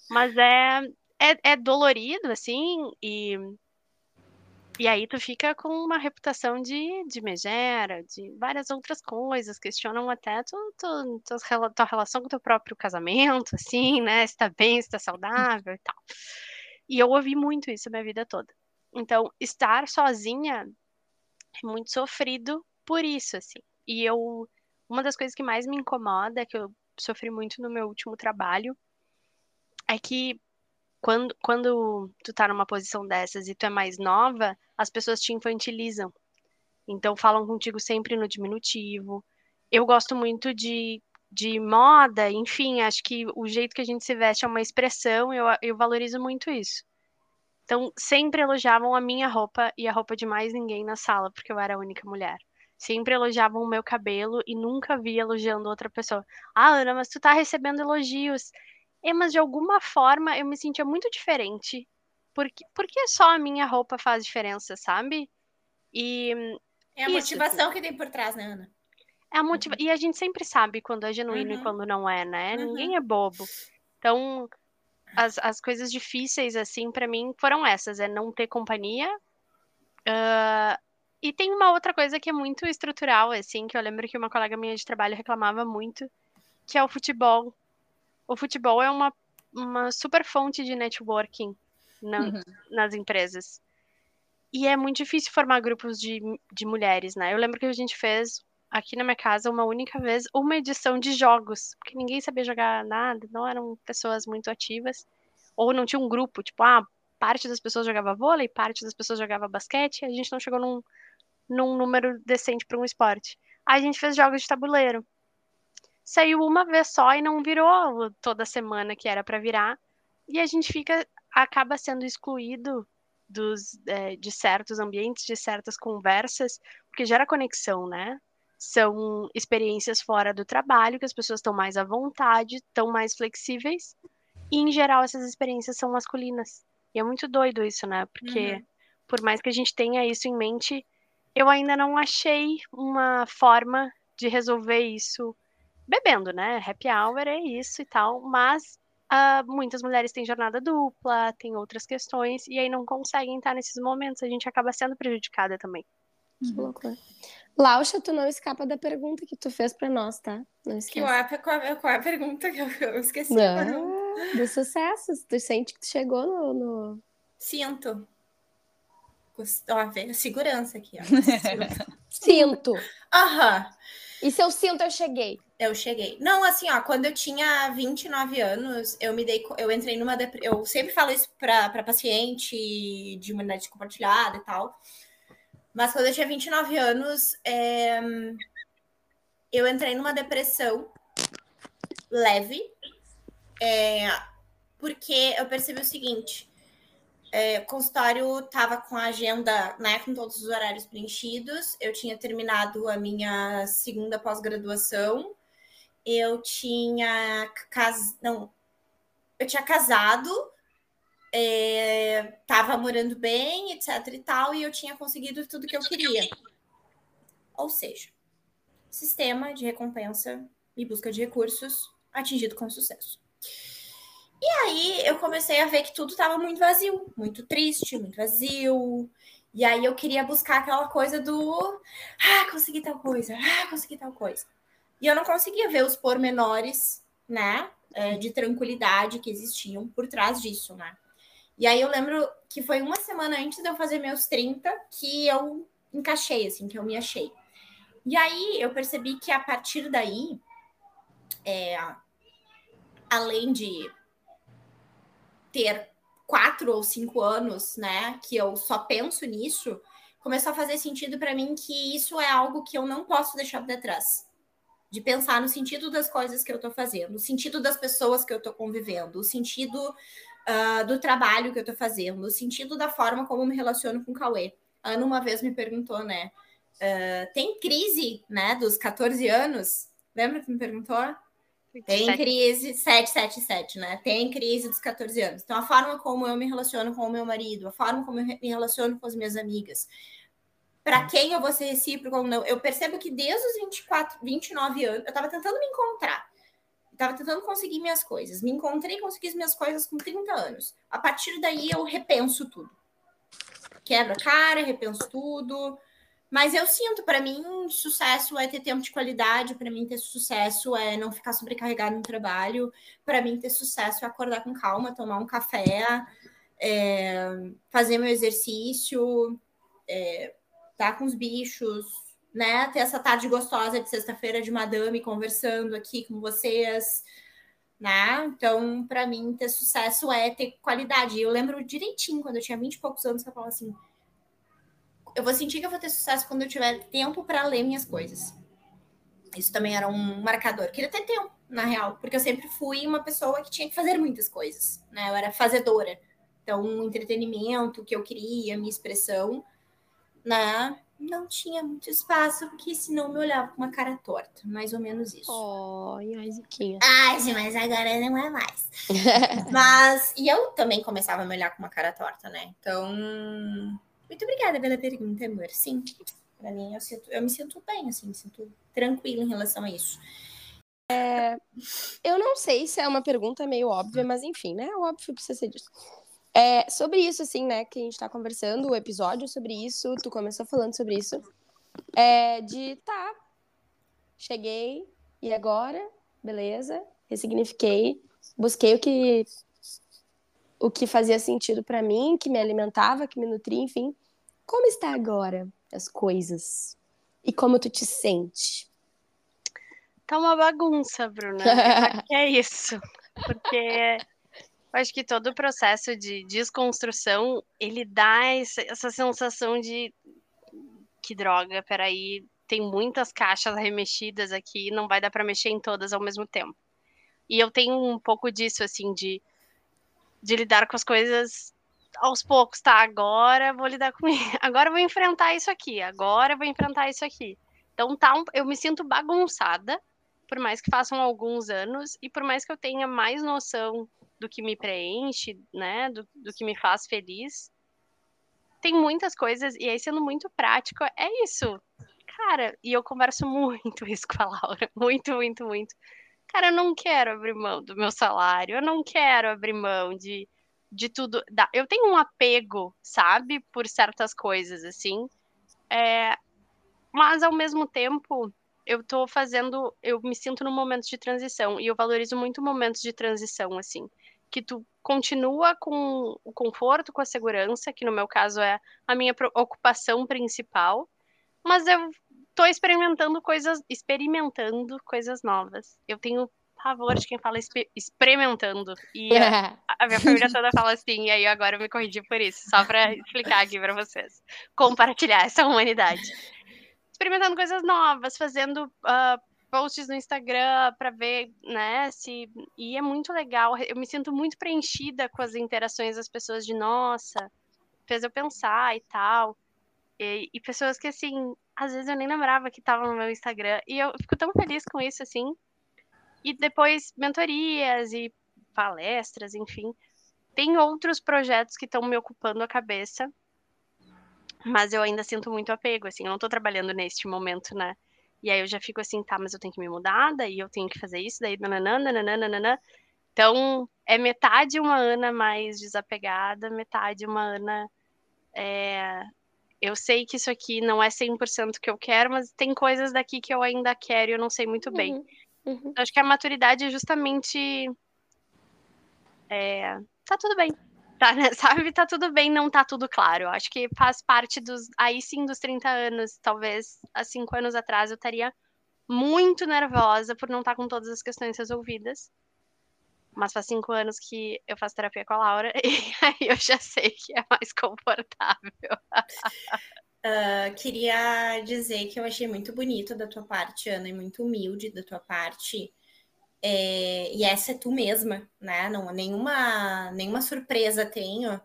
Mas é, é, é dolorido, assim, e, e aí tu fica com uma reputação de, de megera, de várias outras coisas, questionam até tu, tu, rela- tua relação com teu próprio casamento, [laughs] assim, né? Se tá bem, se tá saudável e tal. E eu ouvi muito isso a minha vida toda. Então, estar sozinha é muito sofrido por isso, assim. E eu, uma das coisas que mais me incomoda, que eu sofri muito no meu último trabalho, é que quando, quando tu tá numa posição dessas e tu é mais nova, as pessoas te infantilizam. Então falam contigo sempre no diminutivo. Eu gosto muito de, de moda, enfim, acho que o jeito que a gente se veste é uma expressão, eu, eu valorizo muito isso. Então sempre elogiavam a minha roupa e a roupa de mais ninguém na sala, porque eu era a única mulher. Sempre elogiavam o meu cabelo e nunca vi elogiando outra pessoa. Ah, Ana, mas tu tá recebendo elogios. É, mas de alguma forma eu me sentia muito diferente. Porque, porque só a minha roupa faz diferença, sabe? E É a Isso, motivação que tem por trás, né, Ana? É a motiva... e a gente sempre sabe quando é genuíno e Uhum. quando não é, né? Uhum. Ninguém é bobo. Então, as, as coisas difíceis, assim, pra mim foram essas: é não ter companhia. ah, E tem uma outra coisa que é muito estrutural, assim, que eu lembro que uma colega minha de trabalho reclamava muito, que é o futebol. O futebol é uma, uma super fonte de networking na- Uhum. nas empresas. E é muito difícil formar grupos de, de mulheres, né? Eu lembro que a gente fez aqui na minha casa uma única vez uma edição de jogos, porque ninguém sabia jogar nada, não eram pessoas muito ativas, ou não tinha um grupo, tipo, ah, parte das pessoas jogava vôlei, parte das pessoas jogava basquete, a gente não chegou num, num número decente para um esporte. Aí a gente fez jogos de tabuleiro. Saiu uma vez só e não virou toda semana que era para virar. E a gente fica acaba sendo excluído dos, é, de certos ambientes, de certas conversas, porque gera conexão, né? São experiências fora do trabalho, que as pessoas estão mais à vontade, estão mais flexíveis, e em geral essas experiências são masculinas. E é muito doido isso, né? Porque uhum. por mais que a gente tenha isso em mente, eu ainda não achei uma forma de resolver isso bebendo, né? Happy hour é isso e tal, mas Uh, muitas mulheres têm jornada dupla, têm outras questões, e aí não conseguem estar nesses momentos, a gente acaba sendo prejudicada também. Que uhum. loucura. Lausha, tu não escapa da pergunta que tu fez para nós, tá? Não esquece. Qual é, qual, é, qual é a pergunta que eu, eu esqueci? Não, do sucesso. Tu sente que tu chegou no... no... Sinto. Ó, veio segurança aqui, ó. [laughs] Sinto. Aham. Uhum. E se eu sinto, eu cheguei. Eu cheguei. Não, assim, ó, quando eu tinha 29 anos, eu me dei, eu entrei numa dep... eu sempre falo isso para paciente de imunidade compartilhada e tal. Mas quando eu tinha 29 anos, é... eu entrei numa depressão leve, é... porque eu percebi o seguinte: é, o consultório estava com a agenda, né, com todos os horários preenchidos. Eu tinha terminado a minha segunda pós-graduação. Eu tinha cas... não, eu tinha casado, estava é, morando bem, etc e tal, e eu tinha conseguido tudo que eu queria. Ou seja, sistema de recompensa e busca de recursos atingido com sucesso. E aí eu comecei a ver que tudo estava muito vazio, muito triste, muito vazio. E aí eu queria buscar aquela coisa do ah, consegui tal coisa, ah, consegui tal coisa. E eu não conseguia ver os pormenores, né, é, de tranquilidade que existiam por trás disso, né? E aí eu lembro que foi uma semana antes de eu fazer meus 30 que eu encaixei, assim, que eu me achei. E aí eu percebi que a partir daí, é, além de ter quatro ou cinco anos, né, que eu só penso nisso, começou a fazer sentido para mim que isso é algo que eu não posso deixar para trás. De pensar no sentido das coisas que eu estou fazendo, no sentido das pessoas que eu estou convivendo, o sentido uh, do trabalho que eu estou fazendo, o sentido da forma como eu me relaciono com o Cauê. A Ana uma vez me perguntou, né? Uh, tem crise, né, dos 14 anos? Lembra que me perguntou? Tem crise 777, né? Tem crise dos 14 anos. Então, a forma como eu me relaciono com o meu marido, a forma como eu me relaciono com as minhas amigas, para quem eu vou ser recíproco ou não, eu percebo que desde os 24, 29 anos, eu estava tentando me encontrar. Estava tentando conseguir minhas coisas. Me encontrei e consegui as minhas coisas com 30 anos. A partir daí, eu repenso tudo. Quebra a cara, repenso tudo. Mas eu sinto, para mim, sucesso é ter tempo de qualidade, para mim ter sucesso é não ficar sobrecarregado no trabalho, para mim ter sucesso é acordar com calma, tomar um café, é, fazer meu exercício, é, tá com os bichos, né? Ter essa tarde gostosa de sexta-feira de madame conversando aqui com vocês, né? Então, para mim, ter sucesso é ter qualidade. Eu lembro direitinho, quando eu tinha 20 e poucos anos, que eu falava assim eu vou sentir que eu vou ter sucesso quando eu tiver tempo para ler minhas coisas. Isso também era um marcador. Queria ter tempo, na real, porque eu sempre fui uma pessoa que tinha que fazer muitas coisas, né? Eu era fazedora. Então, um entretenimento que eu queria, minha expressão, né? Não tinha muito espaço, porque senão me olhava com uma cara torta. Mais ou menos isso. Oh, ai, Ziquinha. Ai, mas agora não é mais. [laughs] mas, e eu também começava a me olhar com uma cara torta, né? Então, muito obrigada pela pergunta, amor. Sim, para mim eu, sinto, eu me sinto bem, assim, me sinto tranquila em relação a isso. É, eu não sei se é uma pergunta meio óbvia, mas enfim, né? O óbvio precisa ser disso. É, sobre isso, assim, né, que a gente tá conversando, o episódio sobre isso, tu começou falando sobre isso. É, de tá, cheguei, e agora? Beleza, ressignifiquei, busquei o que o que fazia sentido para mim, que me alimentava, que me nutria, enfim. Como está agora as coisas? e como tu te sente? Tá uma bagunça, Bruna. [laughs] É isso. Porque eu acho que todo o processo de desconstrução, ele dá essa, sensação de que droga, peraí, tem muitas caixas remexidas aqui, não vai dar para mexer em todas ao mesmo tempo. E eu tenho um pouco disso, assim, de, de lidar com as coisas aos poucos, tá? Agora vou lidar com. [laughs] Agora vou enfrentar isso aqui. Agora vou enfrentar isso aqui. Então tá, um, eu me sinto bagunçada, por mais que façam alguns anos e por mais que eu tenha mais noção do que me preenche, né, do, do que me faz feliz, tem muitas coisas e aí sendo muito prático é isso. Cara, e eu converso [laughs] muito isso com a Laura, muito, muito, muito. Cara, eu não quero abrir mão do meu salário, eu não quero abrir mão de de tudo. Eu tenho um apego, sabe, por certas coisas, assim. É, mas ao mesmo tempo, eu tô fazendo. Eu me sinto num momento de transição. E eu valorizo muito momentos de transição, assim. Que tu continua com o conforto, com a segurança, que no meu caso é a minha ocupação principal. Mas eu tô experimentando coisas, experimentando coisas novas. Eu tenho pavor de quem fala experimentando. E a, [laughs] a, minha família toda fala assim, e aí agora eu me corrigi por isso, só para explicar aqui para vocês. Compartilhar essa humanidade. Experimentando coisas novas, fazendo uh, posts no Instagram para ver, né, se... E é muito legal, eu me sinto muito preenchida com as interações das pessoas de, nossa, fez eu pensar e tal. E, e pessoas que, assim, às vezes eu nem lembrava que estavam no meu Instagram. E eu fico tão feliz com isso, assim, e depois mentorias e palestras, enfim. Tem outros projetos que estão me ocupando a cabeça, mas eu ainda sinto muito apego, assim, eu não tô trabalhando neste momento, né? E aí eu já fico assim, tá, mas eu tenho que me mudar, daí eu tenho que fazer isso, daí nananana, nananana. Então, é metade uma Ana mais desapegada, metade uma Ana é... eu sei que isso aqui não é 100% que eu quero, mas tem coisas daqui que eu ainda quero e eu não sei muito bem. Uhum. Uhum. Acho que a maturidade é justamente. É, tá tudo bem. Tá, né? [laughs] Sabe, tá tudo bem, não tá tudo claro. Acho que faz parte dos. Aí sim, dos 30 anos. Talvez há cinco anos atrás eu estaria muito nervosa por não estar tá com todas as questões resolvidas. Mas faz cinco anos que eu faço terapia com a Laura [laughs] e aí eu já sei que é mais confortável. Uh, [laughs] queria dizer que eu achei muito bonito da tua parte, Ana, e muito humilde da tua parte. É, e essa é tu mesma, né? Não, nenhuma, nenhuma surpresa tenho.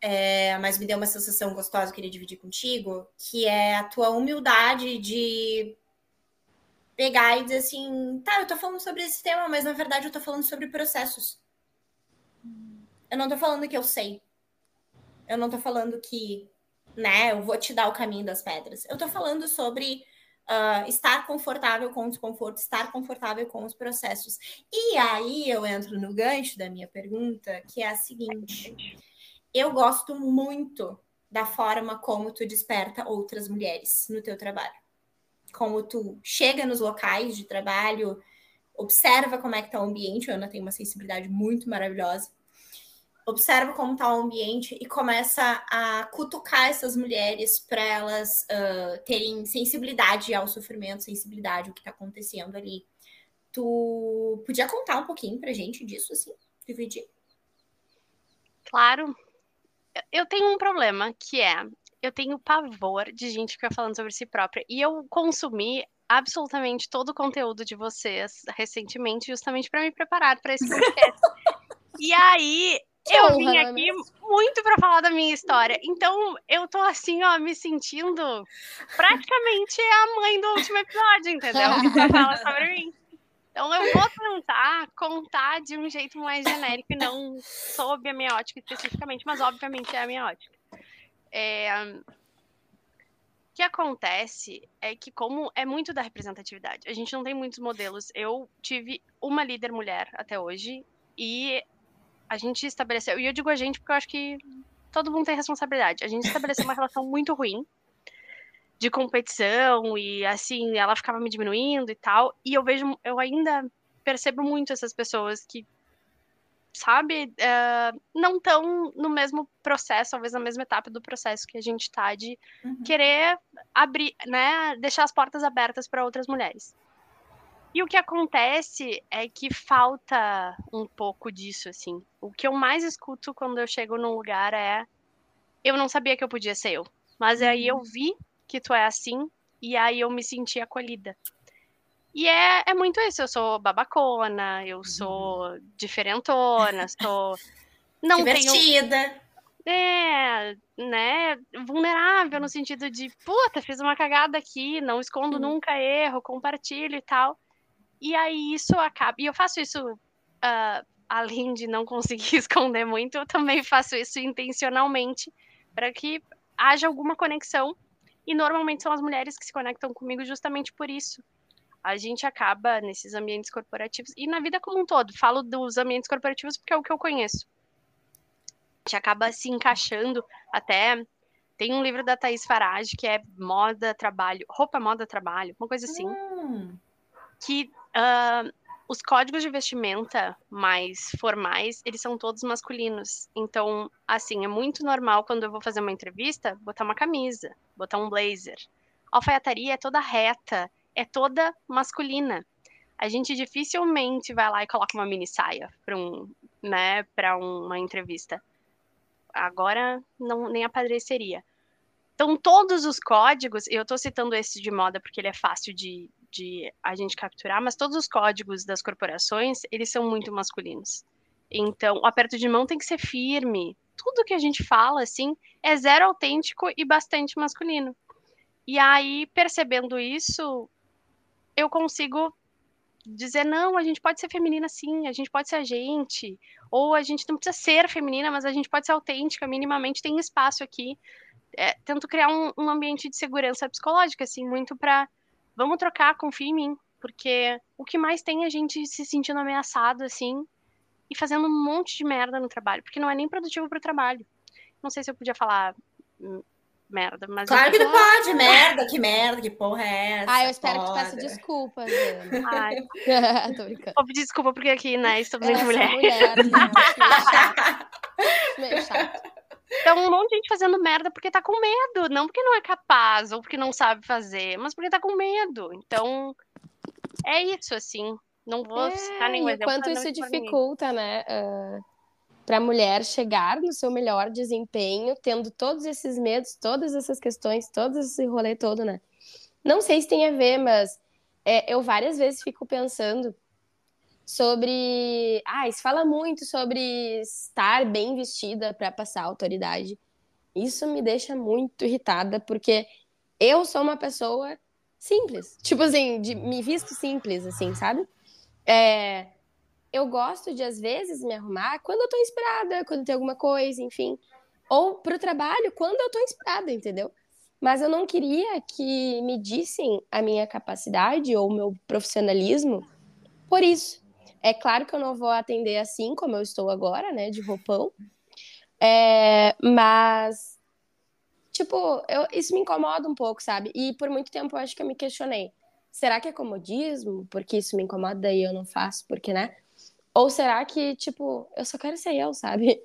É, mas me deu uma sensação gostosa, que queria dividir contigo, que é a tua humildade de pegar e dizer assim, tá, eu tô falando sobre esse tema, mas na verdade eu tô falando sobre processos. Eu não tô falando que eu sei. Eu não tô falando que né? Eu vou te dar o caminho das pedras. Eu tô falando sobre uh, estar confortável com o desconforto, estar confortável com os processos. E aí eu entro no gancho da minha pergunta, que é a seguinte: eu gosto muito da forma como tu desperta outras mulheres no teu trabalho. Como tu chega nos locais de trabalho, observa como é que tá o ambiente. A Ana tem uma sensibilidade muito maravilhosa observa como está o ambiente e começa a cutucar essas mulheres para elas uh, terem sensibilidade ao sofrimento, sensibilidade ao que está acontecendo ali. Tu podia contar um pouquinho pra gente disso, assim, dividir? Claro. Eu tenho um problema que é eu tenho pavor de gente ficar falando sobre si própria. E eu consumi absolutamente todo o conteúdo de vocês recentemente, justamente para me preparar para esse podcast. [laughs] e aí eu vim aqui muito para falar da minha história. Então, eu tô assim, ó, me sentindo praticamente a mãe do último episódio, entendeu? [laughs] Que fala sobre mim. Então, eu vou tentar contar de um jeito mais genérico e não sob a minha ótica especificamente, mas obviamente é a minha ótica. É... O que acontece é que, como é muito da representatividade, a gente não tem muitos modelos. Eu tive uma líder mulher até hoje, e a gente estabeleceu, e eu digo a gente porque eu acho que todo mundo tem responsabilidade. A gente estabeleceu uma [laughs] relação muito ruim de competição e assim, ela ficava me diminuindo e tal. E eu vejo, eu ainda percebo muito essas pessoas que sabe, eh, não estão no mesmo processo, talvez na mesma etapa do processo que a gente está de Uhum. querer abrir, né, deixar as portas abertas para outras mulheres. E o que acontece é que falta um pouco disso, assim. O que eu mais escuto quando eu chego num lugar é eu não sabia que eu podia ser eu, mas aí eu vi que tu é assim e aí eu me senti acolhida. E é, é muito isso, eu sou babacona, eu sou diferentona, [laughs] sou não tenho Divertida. é, né, vulnerável no sentido de, puta, fiz uma cagada aqui, não escondo Sim. nunca erro, compartilho e tal. E aí isso acaba. E eu faço isso, ah, além de não conseguir [laughs] esconder muito, eu também faço isso intencionalmente para que haja alguma conexão. E normalmente são as mulheres que se conectam comigo justamente por isso. A gente acaba nesses ambientes corporativos e na vida como um todo. Falo dos ambientes corporativos porque é o que eu conheço a gente acaba se encaixando até. Tem um livro da Thaís Farage que é moda, trabalho, roupa, moda, trabalho, uma coisa assim, Hum. que os códigos de vestimenta mais formais, eles são todos masculinos. Então, assim, é muito normal quando eu vou fazer uma entrevista, botar uma camisa, botar um blazer. A alfaiataria é toda reta, é toda masculina. A gente dificilmente vai lá e coloca uma mini saia para um, né, para uma entrevista. Agora não nem apareceria. Então, todos os códigos, eu estou citando esse de moda porque ele é fácil de, de a gente capturar, mas todos os códigos das corporações, eles são muito masculinos. Então, o aperto de mão tem que ser firme. Tudo que a gente fala, assim, é zero autêntico e bastante masculino. E aí, percebendo isso, eu consigo dizer, não, a gente pode ser feminina sim, a gente pode ser a gente, ou a gente não precisa ser feminina, mas a gente pode ser autêntica, minimamente tem espaço aqui. É, tento criar um, um ambiente de segurança psicológica, assim, muito pra vamos trocar, confia em mim, porque o que mais tem é a gente se sentindo ameaçado, assim, e fazendo um monte de merda no trabalho, porque não é nem produtivo pro trabalho. Não sei se eu podia falar hum, merda, mas. Claro que tu pode, merda, que merda, que porra é essa? Ah, eu espero que tu peça desculpas, [laughs] Ana. Ai, [laughs] Tô brincando. vou pedir desculpa porque aqui, né, estamos entre mulheres. mulher, né? [laughs] Meio chato. Meio chato. Então, um monte de gente fazendo merda porque tá com medo, não porque não é capaz ou porque não sabe fazer, mas porque tá com medo. Então, é isso, assim. Não vou citar nenhum É, exemplo. quanto pra não isso ninguém. dificulta, né, para a mulher chegar no seu melhor desempenho, tendo todos esses medos, todas essas questões, todo esse rolê todo, né? Não sei se tem a ver, mas é, eu várias vezes fico pensando sobre. Ah, se fala muito sobre estar bem vestida para passar autoridade. Isso me deixa muito irritada, porque eu sou uma pessoa simples. Tipo assim, de, me visto simples, assim, sabe? É, eu gosto de, às vezes, me arrumar quando eu tô inspirada, quando tem alguma coisa, enfim. Ou pro trabalho, quando eu tô inspirada, entendeu? Mas eu não queria que me dissem a minha capacidade ou o meu profissionalismo por isso. É claro que eu não vou atender assim como eu estou agora, né, de roupão. É, mas, tipo, eu, isso me incomoda um pouco, sabe? E por muito tempo eu acho que eu me questionei. Será que é comodismo? Porque isso me incomoda e eu não faço, porque, né? Ou será que, tipo, eu só quero ser eu, sabe?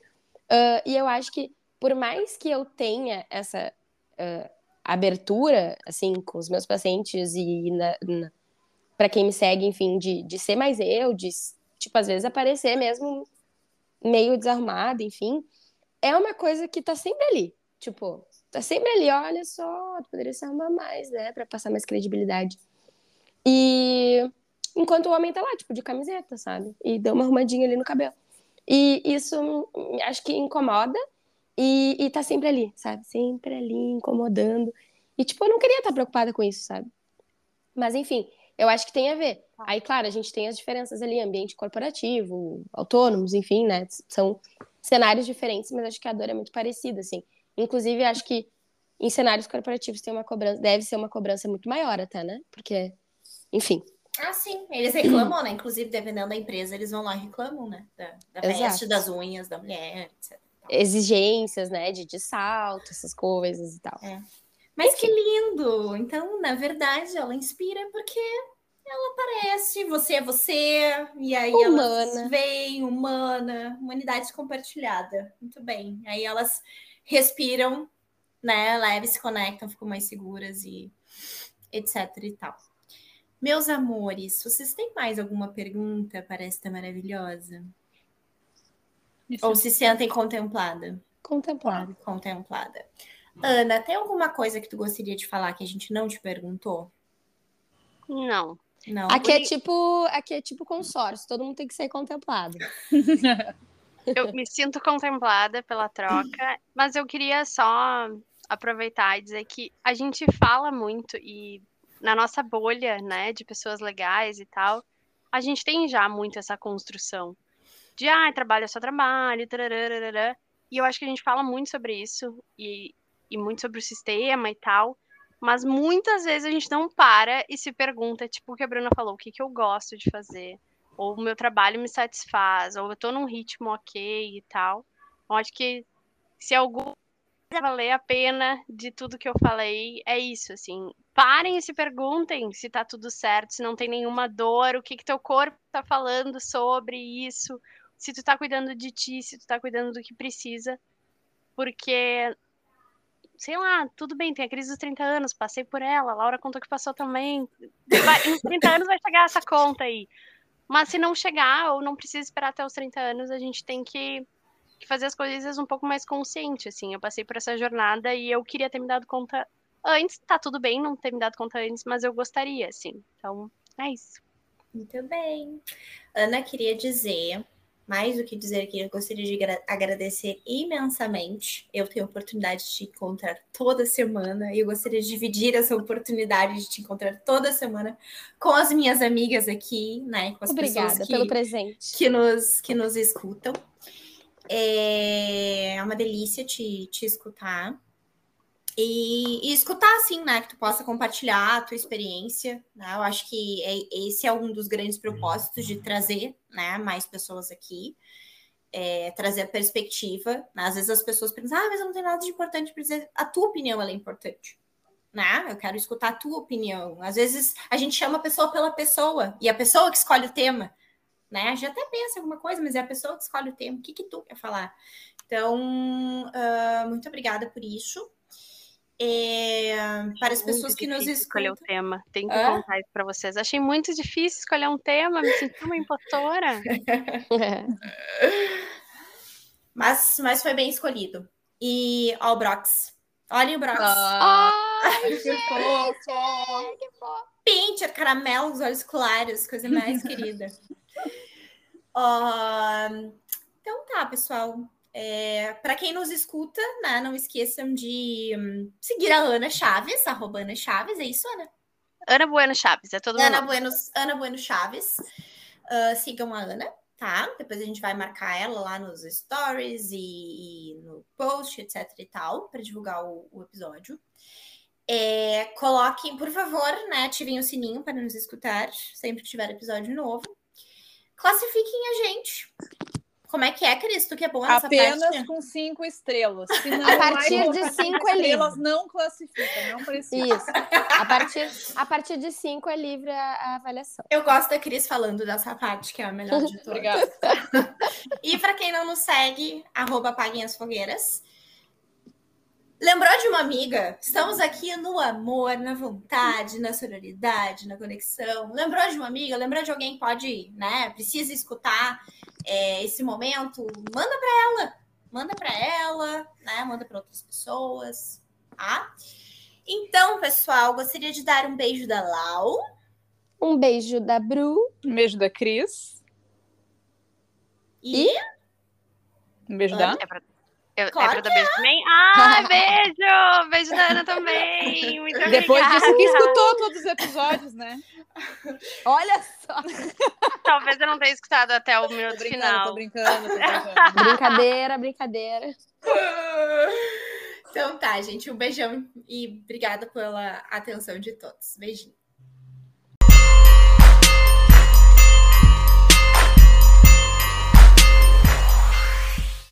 Uh, [laughs] e eu acho que, por mais que eu tenha essa uh, abertura, assim, com os meus pacientes e na, na, para quem me segue, enfim, de, de ser mais eu, de, tipo, às vezes aparecer mesmo meio desarrumada, enfim, é uma coisa que tá sempre ali. Tipo, tá sempre ali, olha só, poderia se arrumar mais, né, pra passar mais credibilidade. E enquanto o homem tá lá, tipo, de camiseta, sabe? E deu uma arrumadinha ali no cabelo. E isso acho que incomoda e, e tá sempre ali, sabe? Sempre ali, incomodando. E, tipo, eu não queria estar preocupada com isso, sabe? Mas, enfim, eu acho que tem a ver. Aí, claro, a gente tem as diferenças ali, ambiente corporativo, autônomos, enfim, né? São cenários diferentes, mas acho que a dor é muito parecida, assim. Inclusive, acho que em cenários corporativos tem uma cobrança, deve ser uma cobrança muito maior até, né? Porque, enfim. Ah, sim. Eles reclamam, né? Inclusive, dependendo da empresa, eles vão lá e reclamam, né? Da, da Exato. das unhas da mulher, etc. Exigências, né? De, de salto, essas coisas e tal. Mas que lindo! Então, na verdade, ela inspira porque ela aparece, você é você, e aí Humana. elas vêm, humana, humanidade compartilhada. Muito bem. Aí elas respiram, né? Leves, se conectam, ficam mais seguras e etc e tal. Meus amores, vocês têm mais alguma pergunta para esta maravilhosa? Isso. Ou se sentem contemplada? Contemplado. Contemplada. Ana, tem alguma coisa que tu gostaria de falar que a gente não te perguntou? Não. Não. Aqui é tipo, aqui é tipo consórcio, todo mundo tem que ser contemplado. [laughs] Eu me sinto contemplada pela troca, mas eu queria só aproveitar e dizer que a gente fala muito e na nossa bolha, né, de pessoas legais e tal, a gente tem já muito essa construção de, ah, trabalho é só trabalho, e eu acho que a gente fala muito sobre isso e, e muito sobre o sistema e tal, mas muitas vezes a gente não para e se pergunta, tipo o que a Bruna falou, o que, que eu gosto de fazer, ou o meu trabalho me satisfaz, ou eu tô num ritmo ok e tal. Eu acho que se algum valer a pena de tudo que eu falei, é isso, assim. Parem e se perguntem se tá tudo certo, se não tem nenhuma dor, o que que teu corpo tá falando sobre isso, se tu tá cuidando de ti, se tu tá cuidando do que precisa. Porque sei lá, tudo bem, tem a crise dos 30 anos, passei por ela, Laura contou que passou também. Vai, em 30 anos vai chegar essa conta aí. Mas se não chegar, ou não precisa esperar até os 30 anos, a gente tem que, que fazer as coisas um pouco mais consciente, assim. Eu passei por essa jornada e eu queria ter me dado conta antes. Tá tudo bem não ter me dado conta antes, mas eu gostaria, assim. Então, é isso. Muito bem. Ana, queria dizer, mais do que dizer que eu gostaria de gra- agradecer imensamente. Eu tenho a oportunidade de te encontrar toda semana e eu gostaria de dividir essa oportunidade de te encontrar toda semana com as minhas amigas aqui, né? Com as Obrigada pessoas que, pelo presente. que nos, que nos escutam. É uma delícia te, te escutar. E, e escutar, assim, né? Que tu possa compartilhar a tua experiência. Né? Eu acho que é- esse é um dos grandes propósitos de trazer né, mais pessoas aqui. É, trazer a perspectiva. né? Às vezes as pessoas pensam, ah, mas eu não tenho nada de importante para dizer. A tua opinião é importante. Né? Eu quero escutar a tua opinião. Às vezes a gente chama a pessoa pela pessoa, e a pessoa que escolhe o tema né? A gente até pensa em alguma coisa, mas é a pessoa que escolhe o tema. O que, que tu quer falar? Então, ah, muito obrigada por isso. É, para as pessoas Muito que nos escolher o tema. Tenho que Hã? contar isso pra vocês. Achei muito difícil escolher um tema, me senti uma impostora. É. [laughs] Mas, mas foi bem escolhido. E, ó, o Brox. Olhem o Brox. Ah, Ai, que fofo. que fofo. Pincher, caramelo, os olhos claros, coisa mais querida. [laughs] Ó, então tá, pessoal. É, para quem nos escuta, né, não esqueçam de hum, seguir a Ana Chaves, arroba Ana Chaves, é isso, Ana? Ana Bueno Chaves, é todo mundo. Ana bueno, Ana bueno Chaves. Ah, sigam a Ana, tá? Depois a gente vai marcar ela lá nos stories e, e no post, etc e tal, para divulgar o, o episódio. É, coloquem, por favor, né? Ativem o sininho para nos escutar sempre que tiver episódio novo. Classifiquem a gente. Como é que é, Cris? Tu que é boa nessa Apenas parte? com cinco estrelas. Se não, A partir de [laughs] cinco é estrelas, não classifica, não precisa. Isso. A partir, a partir de 5 é livre a, a avaliação. Eu gosto da Cris falando dessa parte, que é a melhor de [laughs] todas. Obrigada. [laughs] E para quem não nos segue, arroba apaguem as fogueiras. Lembrou de uma amiga? Estamos aqui no amor, na vontade, na sororidade, na conexão. Lembrou de uma amiga? Lembrou de alguém que pode, né? Precisa escutar é, esse momento? Manda para ela. Manda para ela, né? Manda para outras pessoas, tá? Então, pessoal, gostaria de dar um beijo da Lau. Um beijo da Bru. Um beijo da Cris. E Um beijo da. É pra, eu, Claro é pra dar beijo também? [laughs] Ah, beijo! Beijo da Ana também. Muito Depois obrigada. disse que escutou todos os episódios, né? [laughs] Olha só. Talvez eu não tenha escutado até o minuto Tô final. tô brincando, tô brincando. [laughs] Brincadeira, brincadeira. Então tá, gente. Um beijão e obrigada pela atenção de todos. Beijinho.